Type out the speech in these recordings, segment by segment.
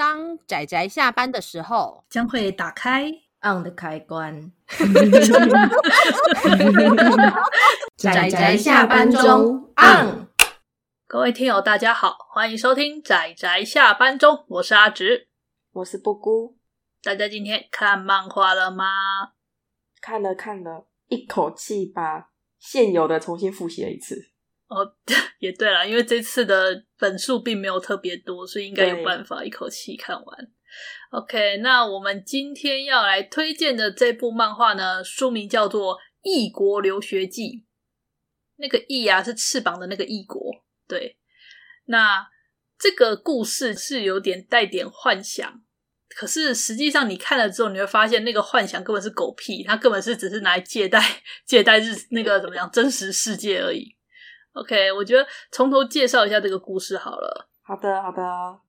当仔仔下班的时候，将会打开 on 的开关。仔仔下班中 on。各位听友，大家好，欢迎收听仔仔下班中，我是阿直，我是布姑。大家今天看漫画了吗？看了看了，一口气把现有的重新复习了一次。哦，也对了，因为这次的本数并没有特别多，所以应该有办法一口气看完。OK，那我们今天要来推荐的这部漫画呢，书名叫做《异国留学记》。那个“异”啊，是翅膀的那个“异国”。对，那这个故事是有点带点幻想，可是实际上你看了之后，你会发现那个幻想根本是狗屁，它根本是只是拿来借代借代日那个怎么样真实世界而已。OK，我觉得从头介绍一下这个故事好了。好的，好的。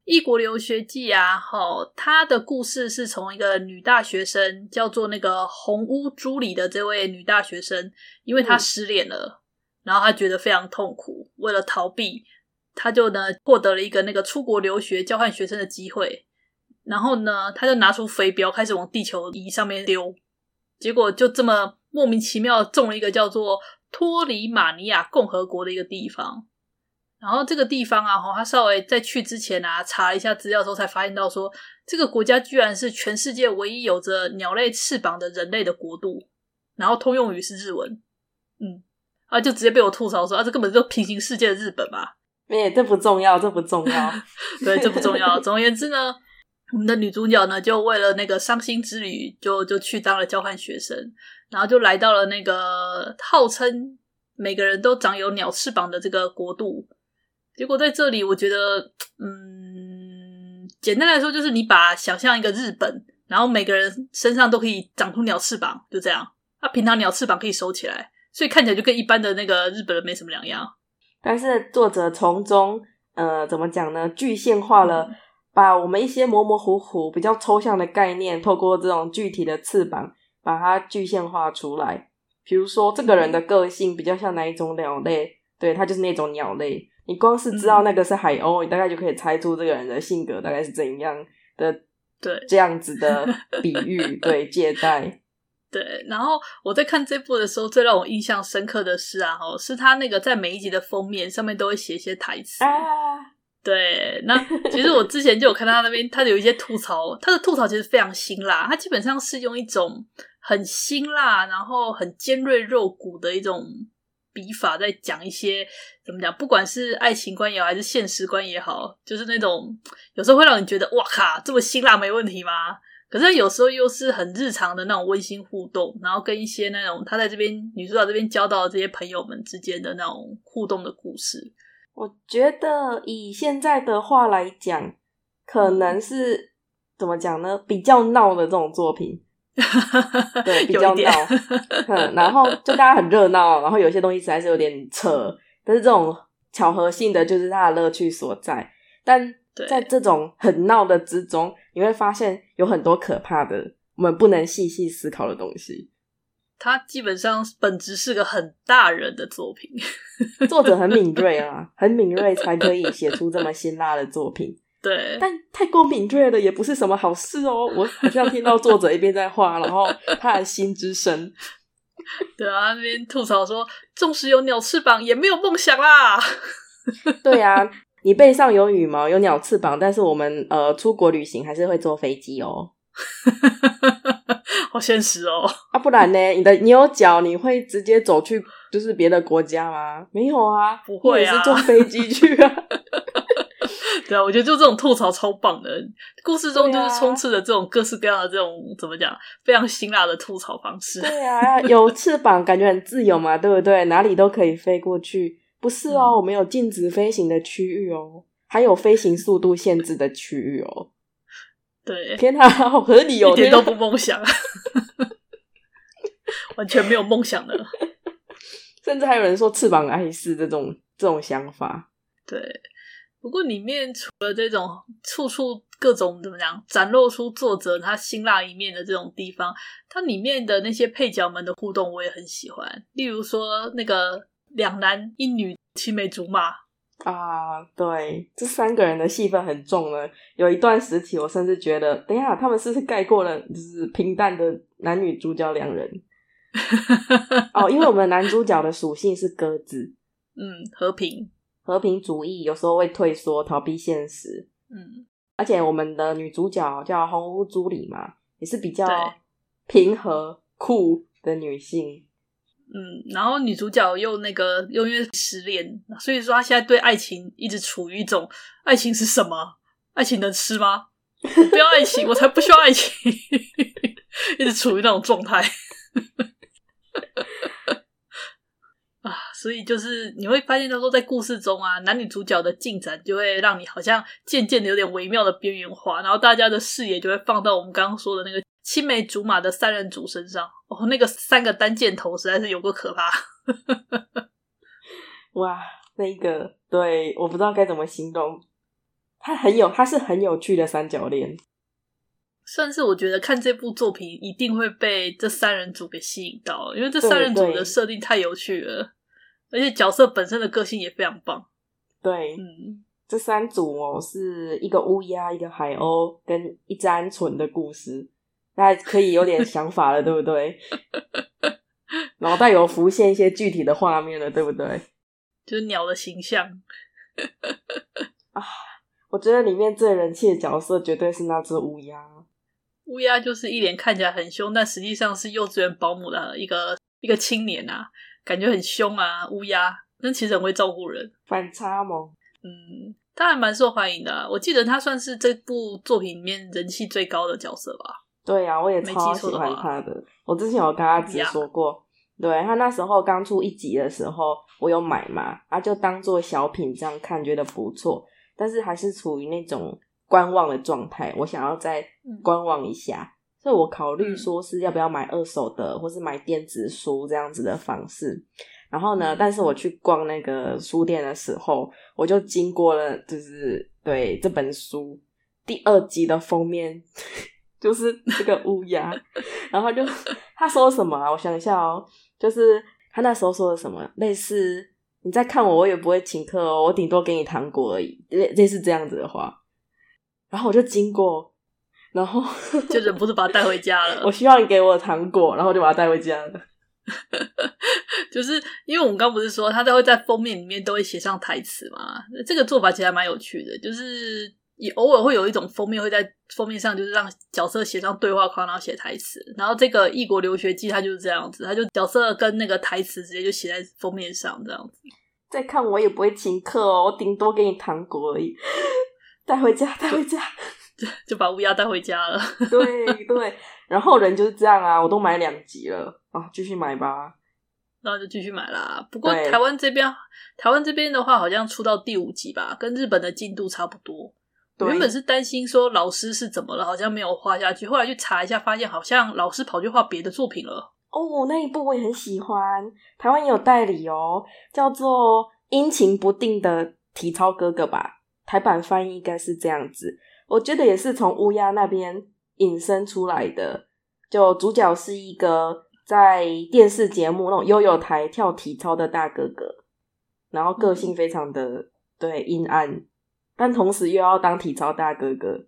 异国留学记啊，齁，他的故事是从一个女大学生叫做那个红屋朱里的这位女大学生，因为她失恋了，嗯、然后她觉得非常痛苦，为了逃避，她就呢获得了一个那个出国留学交换学生的机会，然后呢，她就拿出飞镖开始往地球仪上面丢，结果就这么莫名其妙中了一个叫做。托里马尼亚共和国的一个地方，然后这个地方啊，哈，他稍微在去之前啊，查了一下资料之后，才发现到说，这个国家居然是全世界唯一有着鸟类翅膀的人类的国度，然后通用语是日文，嗯，啊，就直接被我吐槽说，啊，这根本就平行世界的日本嘛，没，这不重要，这不重要，对，这不重要。总而言之呢，我们的女主角呢，就为了那个伤心之旅，就就去当了交换学生。然后就来到了那个号称每个人都长有鸟翅膀的这个国度，结果在这里，我觉得，嗯，简单来说就是你把想象一个日本，然后每个人身上都可以长出鸟翅膀，就这样。啊，平常鸟翅膀可以收起来，所以看起来就跟一般的那个日本人没什么两样。但是作者从中，呃，怎么讲呢？具现化了，把我们一些模模糊糊、比较抽象的概念，透过这种具体的翅膀。把它具象化出来，比如说这个人的个性比较像哪一种鸟类，对，他就是那种鸟类。你光是知道那个是海鸥，嗯、你大概就可以猜出这个人的性格大概是怎样的。对，这样子的 比喻，对，借代。对，然后我在看这部的时候，最让我印象深刻的是啊，哦，是他那个在每一集的封面上面都会写一些台词。啊对，那其实我之前就有看到他那边，他有一些吐槽，他的吐槽其实非常辛辣，他基本上是用一种很辛辣，然后很尖锐肉骨的一种笔法在讲一些怎么讲，不管是爱情观也好，还是现实观也好，就是那种有时候会让你觉得哇靠，这么辛辣没问题吗？可是有时候又是很日常的那种温馨互动，然后跟一些那种他在这边女主角这边交到的这些朋友们之间的那种互动的故事。我觉得以现在的话来讲，可能是怎么讲呢？比较闹的这种作品，对，比较闹。嗯，然后就大家很热闹，然后有些东西实在是有点扯，但是这种巧合性的就是它的乐趣所在。但在这种很闹的之中，你会发现有很多可怕的，我们不能细细思考的东西。它基本上本质是个很大人的作品，作者很敏锐啊，很敏锐才可以写出这么辛辣的作品。对，但太过敏锐了也不是什么好事哦。我好像听到作者一边在画，然后他的心之声。对啊，那边吐槽说，纵使有鸟翅膀，也没有梦想啦。对啊，你背上有羽毛，有鸟翅膀，但是我们呃出国旅行还是会坐飞机哦。好现实哦！啊，不然呢？你的你有脚，你会直接走去就是别的国家吗？没有啊，不会啊，是坐飞机去啊。对啊，我觉得就这种吐槽超棒的，故事中就是充斥着这种各式各样的这种、啊、怎么讲，非常辛辣的吐槽方式。对啊，有翅膀感觉很自由嘛，对不对？哪里都可以飞过去。不是哦，嗯、我们有禁止飞行的区域哦，还有飞行速度限制的区域哦。对，天哪，好合理哦，一点都不梦想，完全没有梦想的，甚至还有人说翅膀碍事这种这种想法。对，不过里面除了这种处处各种怎么讲，展露出作者他辛辣一面的这种地方，它里面的那些配角们的互动我也很喜欢。例如说那个两男一女青梅竹马。啊，对，这三个人的戏份很重了。有一段时期，我甚至觉得，等一下他们是不是盖过了就是平淡的男女主角两人？哦，因为我们男主角的属性是鸽子，嗯，和平和平主义，有时候会退缩，逃避现实，嗯，而且我们的女主角叫红屋朱里嘛，也是比较平和酷的女性。嗯，然后女主角又那个又因为失恋，所以说她现在对爱情一直处于一种爱情是什么？爱情能吃吗？不要爱情，我才不需要爱情，一直处于那种状态。啊，所以就是你会发现，他说在故事中啊，男女主角的进展就会让你好像渐渐的有点微妙的边缘化，然后大家的视野就会放到我们刚刚说的那个。青梅竹马的三人组身上，哦，那个三个单箭头实在是有够可怕。哇，那个对，我不知道该怎么形容，他很有，他是很有趣的三角恋。算是我觉得看这部作品一定会被这三人组给吸引到，因为这三人组的设定太有趣了，而且角色本身的个性也非常棒。对，嗯，这三组哦，是一个乌鸦、一个海鸥跟一只鹌鹑的故事。大家可以有点想法了，对不对？脑袋有浮现一些具体的画面了，对不对？就是鸟的形象啊！我觉得里面最人气的角色绝对是那只乌鸦。乌鸦就是一脸看起来很凶，但实际上是幼稚园保姆的一个一个青年啊，感觉很凶啊。乌鸦，但其实很会照顾人，反差萌。嗯，他还蛮受欢迎的啊。我记得他算是这部作品里面人气最高的角色吧。对呀、啊，我也超喜欢他的。我之前有跟他直说过，对，他那时候刚出一集的时候，我有买嘛，啊，就当做小品这样看，觉得不错。但是还是处于那种观望的状态，我想要再观望一下，嗯、所以我考虑说是要不要买二手的，或是买电子书这样子的方式。然后呢，但是我去逛那个书店的时候，我就经过了，就是对这本书第二集的封面。就是这个乌鸦，然后就他说什么啊？我想一下哦，就是他那时候说的什么，类似你在看我，我也不会请客哦，我顶多给你糖果而已，类类似这样子的话。然后我就经过，然后 就忍不住把他带回家了。我希望你给我糖果，然后就把他带回家了。就是因为我们刚不是说他都会在封面里面都会写上台词嘛？这个做法其实还蛮有趣的，就是。也偶尔会有一种封面会在封面上，就是让角色写上对话框，然后写台词。然后这个异国留学记，它就是这样子，它就角色跟那个台词直接就写在封面上，这样子。再看我也不会请客哦，我顶多给你糖果而已。带回家，带回家，就 就把乌鸦带回家了。对对，然后人就是这样啊，我都买两集了啊，继续买吧。然后就继续买啦。不过台湾这边，台湾这边的话，好像出到第五集吧，跟日本的进度差不多。原本是担心说老师是怎么了，好像没有画下去。后来去查一下，发现好像老师跑去画别的作品了。哦，那一部我也很喜欢，台湾也有代理哦，叫做《阴晴不定的体操哥哥》吧。台版翻译应该是这样子，我觉得也是从乌鸦那边引申出来的。就主角是一个在电视节目那种悠悠台跳体操的大哥哥，然后个性非常的、嗯、对阴暗。但同时又要当体操大哥哥，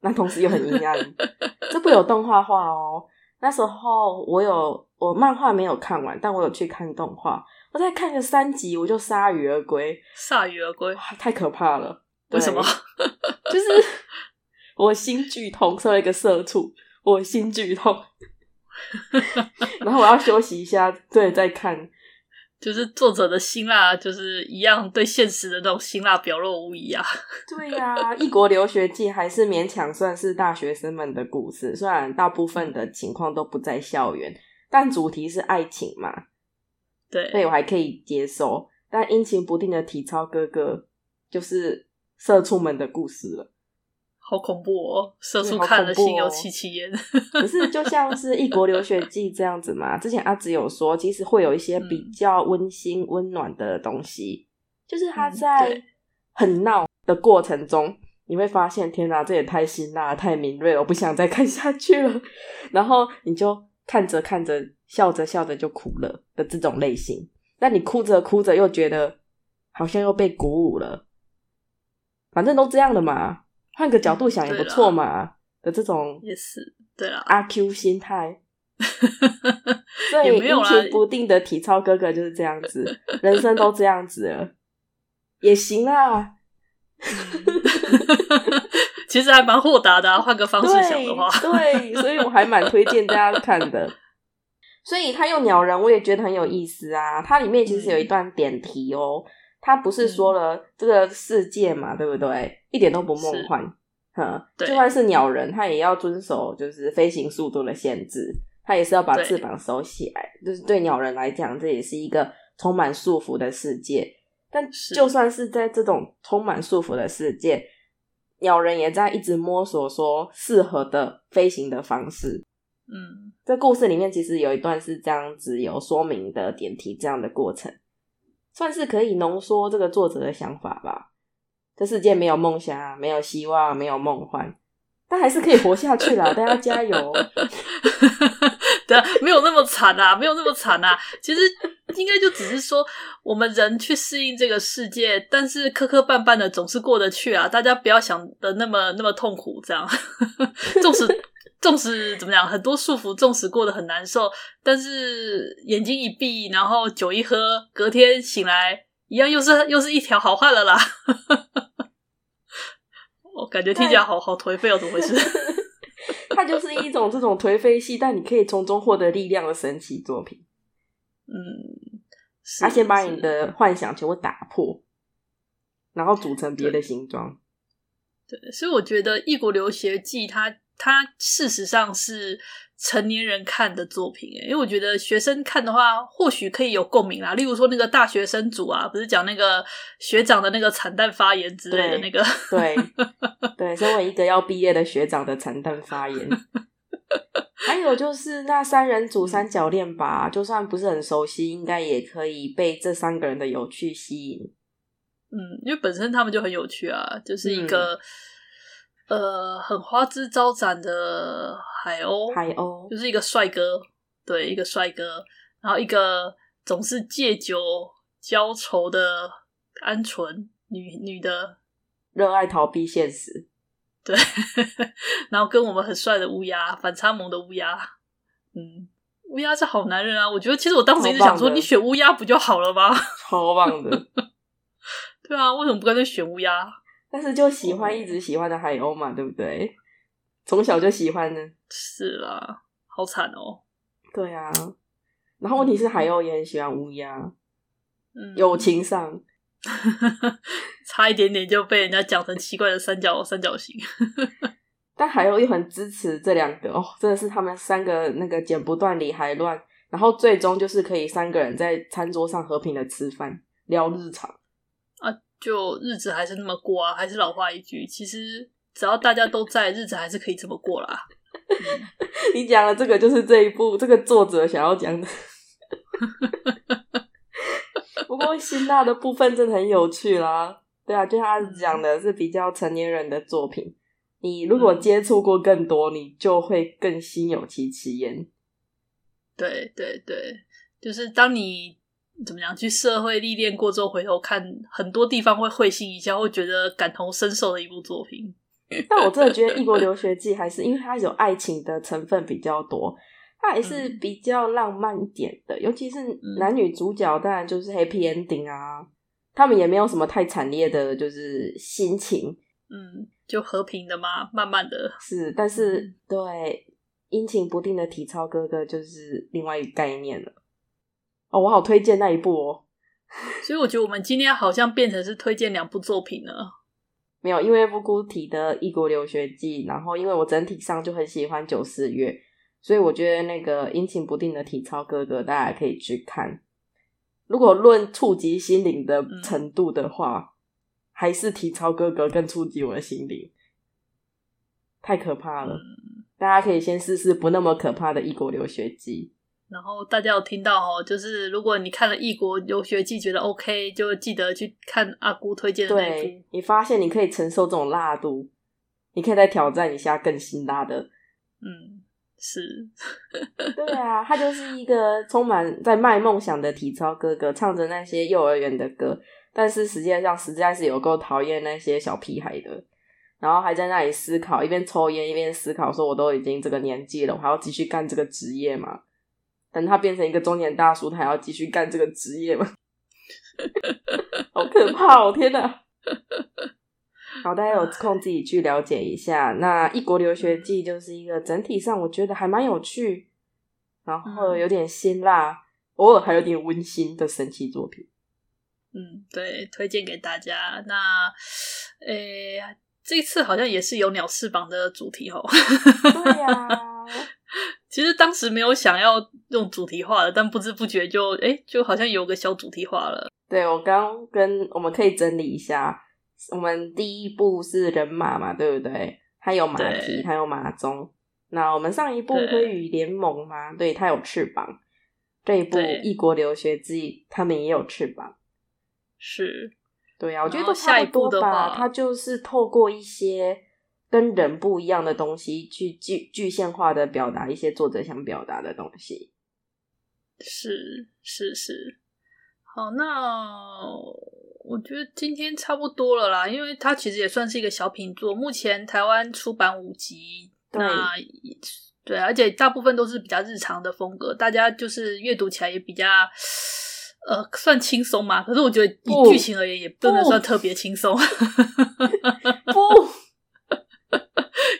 那同时又很阴暗。这部有动画化哦。那时候我有我漫画没有看完，但我有去看动画。我再看个三集，我就铩羽而归。铩羽而归，太可怕了！为什么？就是我心剧痛，作为一个社畜，我心剧痛。然后我要休息一下，对，再看。就是作者的辛辣，就是一样对现实的那种辛辣表露无遗啊。对呀、啊，异国留学记还是勉强算是大学生们的故事，虽然大部分的情况都不在校园，但主题是爱情嘛。对，所以我还可以接受。但阴晴不定的体操哥哥，就是社畜们的故事了。好恐怖哦！社畜看了心有戚戚焉。可是就像是异国留学记这样子嘛，之前阿紫有说，其实会有一些比较温馨、温暖的东西，嗯、就是他在很闹的过程中，嗯、你会发现，天哪，这也太辛辣、太敏锐了，我不想再看下去了。然后你就看着看着，笑着笑着就哭了的这种类型。那你哭着哭着又觉得好像又被鼓舞了。反正都这样的嘛，换个角度想也不错嘛的这种也是对啊，阿 Q 心态。所以阴晴不定的体操哥哥就是这样子，人生都这样子了，也行啊。其实还蛮豁达的，啊，换个方式想的话，对，对，所以我还蛮推荐大家看的。所以他用鸟人，我也觉得很有意思啊。它里面其实有一段点题哦，他不是说了这个世界嘛，对不对？一点都不梦幻，哈，就算是鸟人，他也要遵守就是飞行速度的限制。他也是要把翅膀收起来，就是对鸟人来讲，这也是一个充满束缚的世界。但就算是在这种充满束缚的世界，鸟人也在一直摸索说适合的飞行的方式。嗯，这故事里面其实有一段是这样子有说明的点题，这样的过程算是可以浓缩这个作者的想法吧。这世界没有梦想，没有希望，没有梦幻，但还是可以活下去啦！大家加油！对啊，没有那么惨啊，没有那么惨啊。其实应该就只是说，我们人去适应这个世界，但是磕磕绊绊的总是过得去啊。大家不要想的那么那么痛苦，这样。纵使纵使怎么样，很多束缚，纵使过得很难受，但是眼睛一闭，然后酒一喝，隔天醒来，一样又是又是一条好汉了啦。我感觉听起来好好颓废哦，怎么回事？它就是一种这种颓废系，但你可以从中获得力量的神奇作品。嗯，他先把你的幻想全部打破，然后组成别的形状。对，所以我觉得《异国留学记》它它事实上是。成年人看的作品，诶，因为我觉得学生看的话，或许可以有共鸣啦。例如说，那个大学生组啊，不是讲那个学长的那个惨淡发言之类的那个，对对，对，身为一个要毕业的学长的惨淡发言。还有就是那三人组三角恋吧，就算不是很熟悉，应该也可以被这三个人的有趣吸引。嗯，因为本身他们就很有趣啊，就是一个。嗯呃，很花枝招展的海鸥，海鸥就是一个帅哥，对，一个帅哥，然后一个总是借酒浇愁的鹌鹑女女的，热爱逃避现实，对，然后跟我们很帅的乌鸦，反差萌的乌鸦，嗯，乌鸦是好男人啊，我觉得其实我当时一直想说，你选乌鸦不就好了吗？超棒的，对啊，为什么不干脆选乌鸦？但是就喜欢一直喜欢的海鸥嘛，对不对？从小就喜欢呢。是啦，好惨哦。对啊，然后问题是海鸥也很喜欢乌鸦，嗯，友情上 差一点点就被人家讲成奇怪的三角三角形。但海鸥又很支持这两个哦，真的是他们三个那个剪不断理还乱，然后最终就是可以三个人在餐桌上和平的吃饭聊日常。就日子还是那么过啊，还是老话一句，其实只要大家都在，日子还是可以这么过啦。嗯、你讲的这个就是这一部这个作者想要讲的。不过辛辣的部分真的很有趣啦，对啊，就像他讲的是比较成年人的作品，你如果接触过更多，你就会更心有戚戚焉。对对对，就是当你。怎么样？去社会历练过之后，回头看很多地方会会心一笑，会觉得感同身受的一部作品。但我真的觉得《异国 留学记》还是因为它有爱情的成分比较多，它还是比较浪漫一点的。嗯、尤其是男女主角，当然就是 happy ending 啊，他们也没有什么太惨烈的，就是心情，嗯，就和平的嘛，慢慢的。是，但是、嗯、对阴晴不定的体操哥哥就是另外一个概念了。哦，我好推荐那一部哦，所以我觉得我们今天好像变成是推荐两部作品了。没有，因为布谷提的《异国留学记》，然后因为我整体上就很喜欢九四月，所以我觉得那个阴晴不定的体操哥哥大家可以去看。如果论触及心灵的程度的话，嗯、还是体操哥哥更触及我的心灵，太可怕了。嗯、大家可以先试试不那么可怕的《异国留学记》。然后大家有听到哦，就是如果你看了《异国留学记》觉得 OK，就记得去看阿姑推荐的那部。对，你发现你可以承受这种辣度，你可以再挑战一下更辛辣的。嗯，是。对啊，他就是一个充满在卖梦想的体操哥哥，唱着那些幼儿园的歌，但是实际上实在是有够讨厌那些小屁孩的，然后还在那里思考，一边抽烟一边思考，说我都已经这个年纪了，我还要继续干这个职业吗？等他变成一个中年大叔，他还要继续干这个职业吗？好可怕哦！天哪！好，大家有空自己去了解一下。那《异国留学记》就是一个整体上我觉得还蛮有趣，然后有点辛辣，嗯、偶尔还有点温馨的神奇作品。嗯，对，推荐给大家。那，诶，这次好像也是有鸟翅膀的主题哦。对呀、啊，其实当时没有想要用主题化的，但不知不觉就诶，就好像有个小主题化了。对，我刚跟我们可以整理一下。我们第一部是人马嘛，对不对？它有马蹄，它有马鬃。那我们上一部《鲑鱼联盟》嘛，对，它有翅膀。这一部《异国留学记》，他们也有翅膀。是，对啊，我觉得都差不多吧。它就是透过一些跟人不一样的东西，去具具象化的表达一些作者想表达的东西。是是是，好，那。我觉得今天差不多了啦，因为它其实也算是一个小品作。目前台湾出版五集，对那对，而且大部分都是比较日常的风格，大家就是阅读起来也比较呃算轻松嘛。可是我觉得以剧情而言，也不能算特别轻松，不，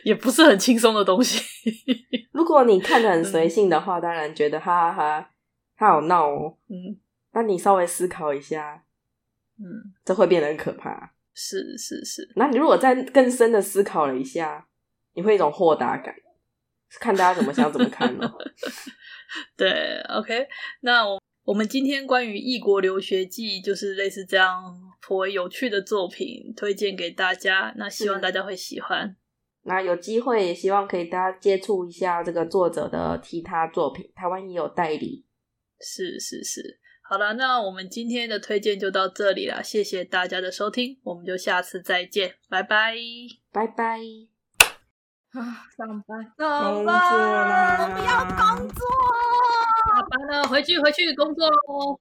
也不是很轻松的东西。如果你看得很随性的话，当然觉得哈哈哈，他好闹哦。嗯，那你稍微思考一下。嗯，这会变得很可怕。是是是，那你如果再更深的思考了一下，你会有一种豁达感，看大家怎么想怎么看咯。对，OK，那我我们今天关于异国留学记就是类似这样颇为有趣的作品，推荐给大家。那希望大家会喜欢。那有机会也希望可以大家接触一下这个作者的其他作品，台湾也有代理。是是是。好了，那我们今天的推荐就到这里了，谢谢大家的收听，我们就下次再见，拜拜，拜拜。啊，上班，上班，我们要工作，下班了，回去回去工作喽。